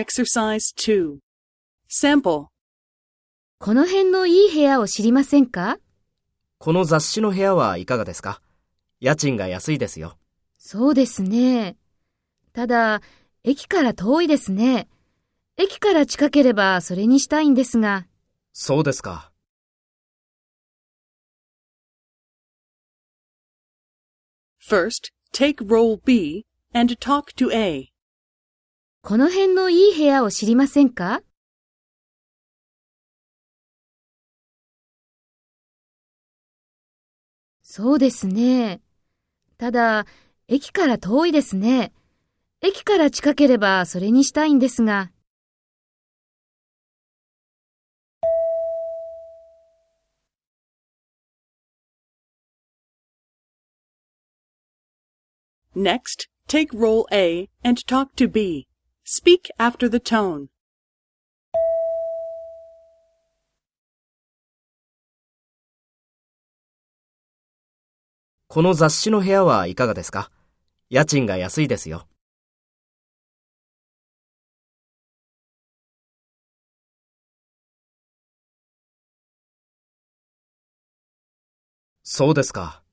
Exercise 2. Sample. この辺のいい部屋を知りませんか？この雑誌の部屋はいかがですか？家賃が安いですよ。そうですね。ただ、駅から遠いですね。駅から近ければそれにしたいんですが。そうですか。First, take role B and talk to A. この辺のいい部屋を知りませんか？そうですね。ただ、駅から遠いですね。駅から近ければそれにしたいんですが。Next, take role A and talk to B. Speak after the tone. この雑誌の部屋はいかがですか？家賃が安いですよ。そうですか。